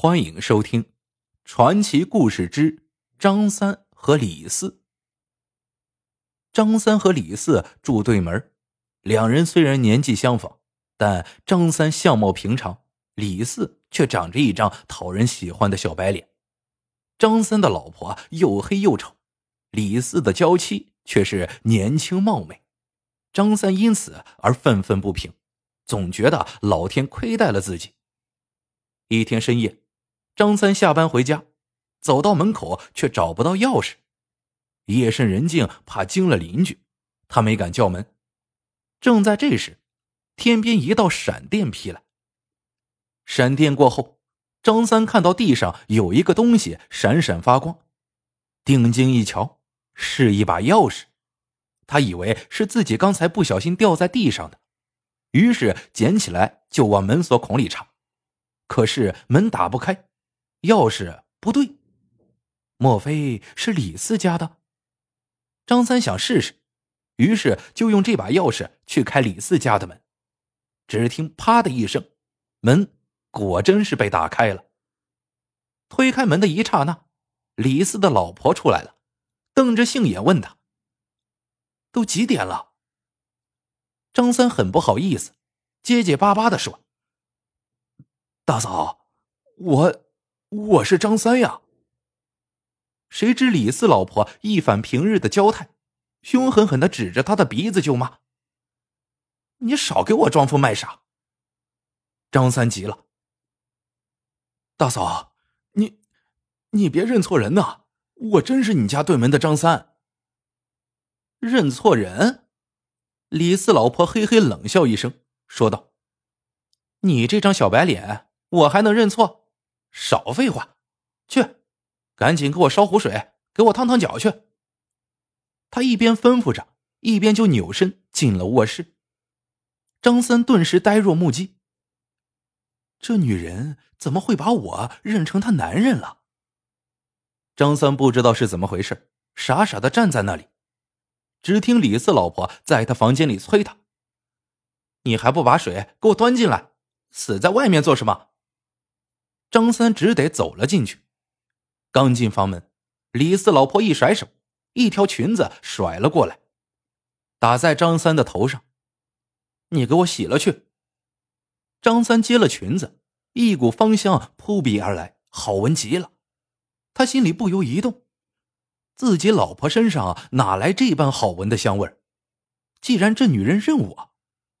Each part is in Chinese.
欢迎收听《传奇故事之张三和李四》。张三和李四住对门，两人虽然年纪相仿，但张三相貌平常，李四却长着一张讨人喜欢的小白脸。张三的老婆又黑又丑，李四的娇妻却是年轻貌美。张三因此而愤愤不平，总觉得老天亏待了自己。一天深夜。张三下班回家，走到门口却找不到钥匙。夜深人静，怕惊了邻居，他没敢叫门。正在这时，天边一道闪电劈来。闪电过后，张三看到地上有一个东西闪闪发光，定睛一瞧，是一把钥匙。他以为是自己刚才不小心掉在地上的，于是捡起来就往门锁孔里插，可是门打不开。钥匙不对，莫非是李四家的？张三想试试，于是就用这把钥匙去开李四家的门。只听“啪”的一声，门果真是被打开了。推开门的一刹那，李四的老婆出来了，瞪着杏眼问他：“都几点了？”张三很不好意思，结结巴巴的说：“大嫂，我……”我是张三呀。谁知李四老婆一反平日的娇态，凶狠狠的指着他的鼻子就骂：“你少给我装疯卖傻！”张三急了：“大嫂，你你别认错人呐！我真是你家对门的张三。”认错人？李四老婆嘿嘿冷笑一声，说道：“你这张小白脸，我还能认错？”少废话，去，赶紧给我烧壶水，给我烫烫脚去。他一边吩咐着，一边就扭身进了卧室。张三顿时呆若木鸡。这女人怎么会把我认成她男人了？张三不知道是怎么回事，傻傻的站在那里。只听李四老婆在他房间里催他：“你还不把水给我端进来？死在外面做什么？”张三只得走了进去。刚进房门，李四老婆一甩手，一条裙子甩了过来，打在张三的头上。你给我洗了去。张三接了裙子，一股芳香扑鼻而来，好闻极了。他心里不由一动，自己老婆身上哪来这般好闻的香味既然这女人认我，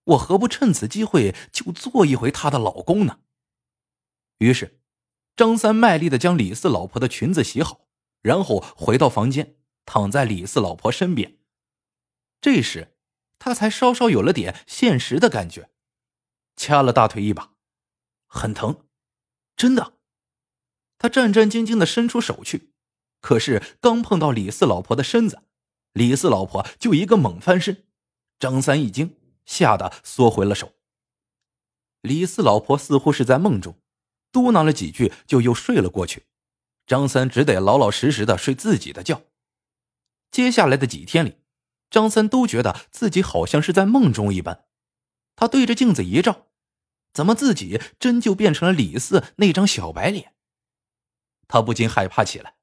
我何不趁此机会就做一回她的老公呢？于是。张三卖力的将李四老婆的裙子洗好，然后回到房间，躺在李四老婆身边。这时，他才稍稍有了点现实的感觉，掐了大腿一把，很疼，真的。他战战兢兢的伸出手去，可是刚碰到李四老婆的身子，李四老婆就一个猛翻身，张三一惊，吓得缩回了手。李四老婆似乎是在梦中。嘟囔了几句，就又睡了过去。张三只得老老实实的睡自己的觉。接下来的几天里，张三都觉得自己好像是在梦中一般。他对着镜子一照，怎么自己真就变成了李四那张小白脸？他不禁害怕起来，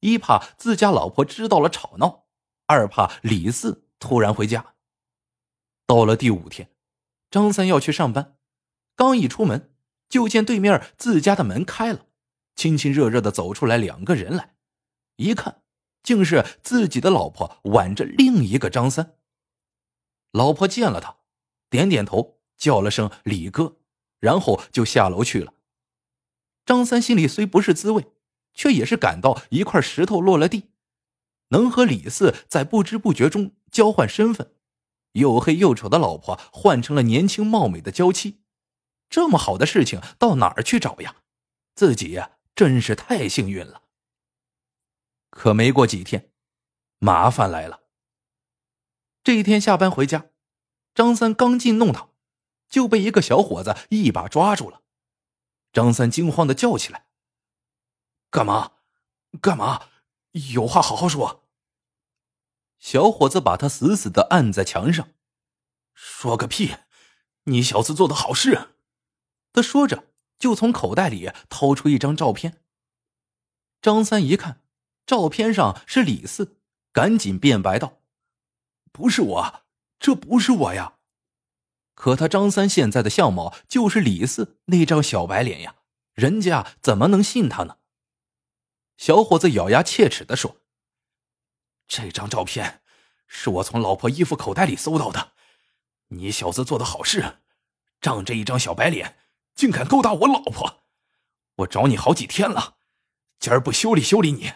一怕自家老婆知道了吵闹，二怕李四突然回家。到了第五天，张三要去上班，刚一出门。就见对面自家的门开了，亲亲热热的走出来两个人来，一看竟是自己的老婆挽着另一个张三。老婆见了他，点点头，叫了声“李哥”，然后就下楼去了。张三心里虽不是滋味，却也是感到一块石头落了地，能和李四在不知不觉中交换身份，又黑又丑的老婆换成了年轻貌美的娇妻。这么好的事情到哪儿去找呀？自己呀，真是太幸运了。可没过几天，麻烦来了。这一天下班回家，张三刚进弄堂，就被一个小伙子一把抓住了。张三惊慌的叫起来：“干嘛？干嘛？有话好好说。”小伙子把他死死的按在墙上，说个屁！你小子做的好事。他说着，就从口袋里掏出一张照片。张三一看，照片上是李四，赶紧辩白道：“不是我，这不是我呀！”可他张三现在的相貌就是李四那张小白脸呀，人家怎么能信他呢？小伙子咬牙切齿的说：“这张照片是我从老婆衣服口袋里搜到的，你小子做的好事，仗着一张小白脸，竟敢勾搭我老婆！我找你好几天了。”今儿不修理修理你，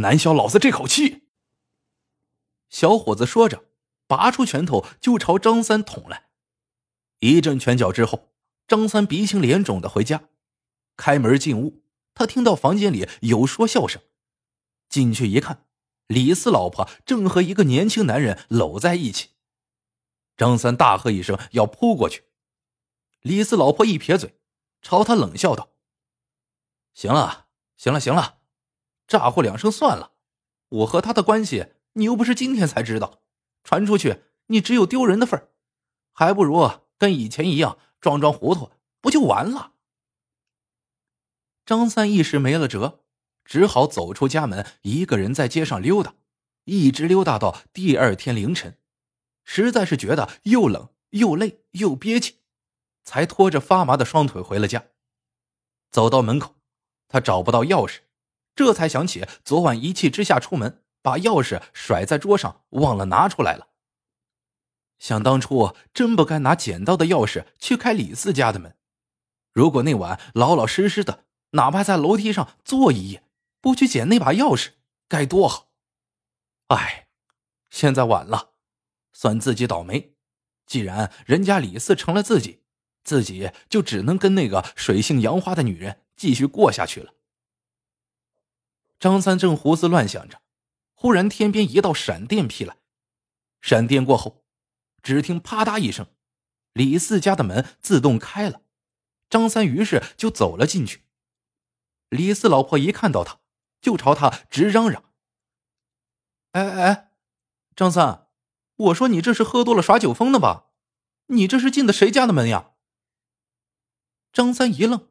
难消老子这口气。小伙子说着，拔出拳头就朝张三捅来。一阵拳脚之后，张三鼻青脸肿的回家。开门进屋，他听到房间里有说笑声，进去一看，李四老婆正和一个年轻男人搂在一起。张三大喝一声要扑过去，李四老婆一撇嘴，朝他冷笑道：“行了。”行了行了，咋呼两声算了。我和他的关系，你又不是今天才知道，传出去你只有丢人的份儿，还不如跟以前一样装装糊涂，不就完了？张三一时没了辙，只好走出家门，一个人在街上溜达，一直溜达到第二天凌晨，实在是觉得又冷又累又憋气，才拖着发麻的双腿回了家。走到门口。他找不到钥匙，这才想起昨晚一气之下出门，把钥匙甩在桌上，忘了拿出来了。想当初真不该拿捡到的钥匙去开李四家的门，如果那晚老老实实的，哪怕在楼梯上坐一夜，不去捡那把钥匙，该多好！哎，现在晚了，算自己倒霉。既然人家李四成了自己，自己就只能跟那个水性杨花的女人。继续过下去了。张三正胡思乱想着，忽然天边一道闪电劈来，闪电过后，只听啪嗒一声，李四家的门自动开了。张三于是就走了进去。李四老婆一看到他，就朝他直嚷嚷：“哎哎，张三，我说你这是喝多了耍酒疯呢吧？你这是进的谁家的门呀？”张三一愣。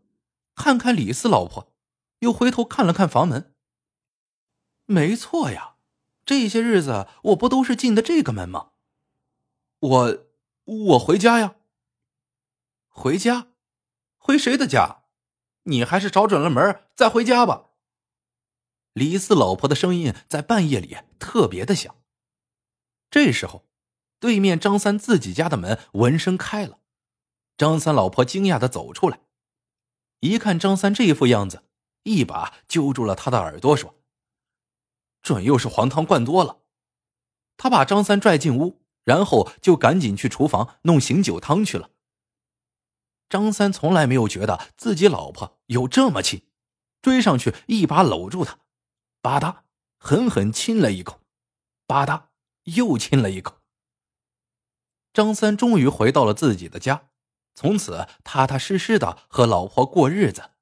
看看李四老婆，又回头看了看房门。没错呀，这些日子我不都是进的这个门吗？我我回家呀。回家？回谁的家？你还是找准了门再回家吧。李四老婆的声音在半夜里特别的响。这时候，对面张三自己家的门闻声开了，张三老婆惊讶的走出来。一看张三这副样子，一把揪住了他的耳朵，说：“准又是黄汤灌多了。”他把张三拽进屋，然后就赶紧去厨房弄醒酒汤去了。张三从来没有觉得自己老婆有这么亲，追上去一把搂住她，吧嗒狠狠亲了一口，吧嗒又亲了一口。张三终于回到了自己的家。从此踏踏实实的和老婆过日子。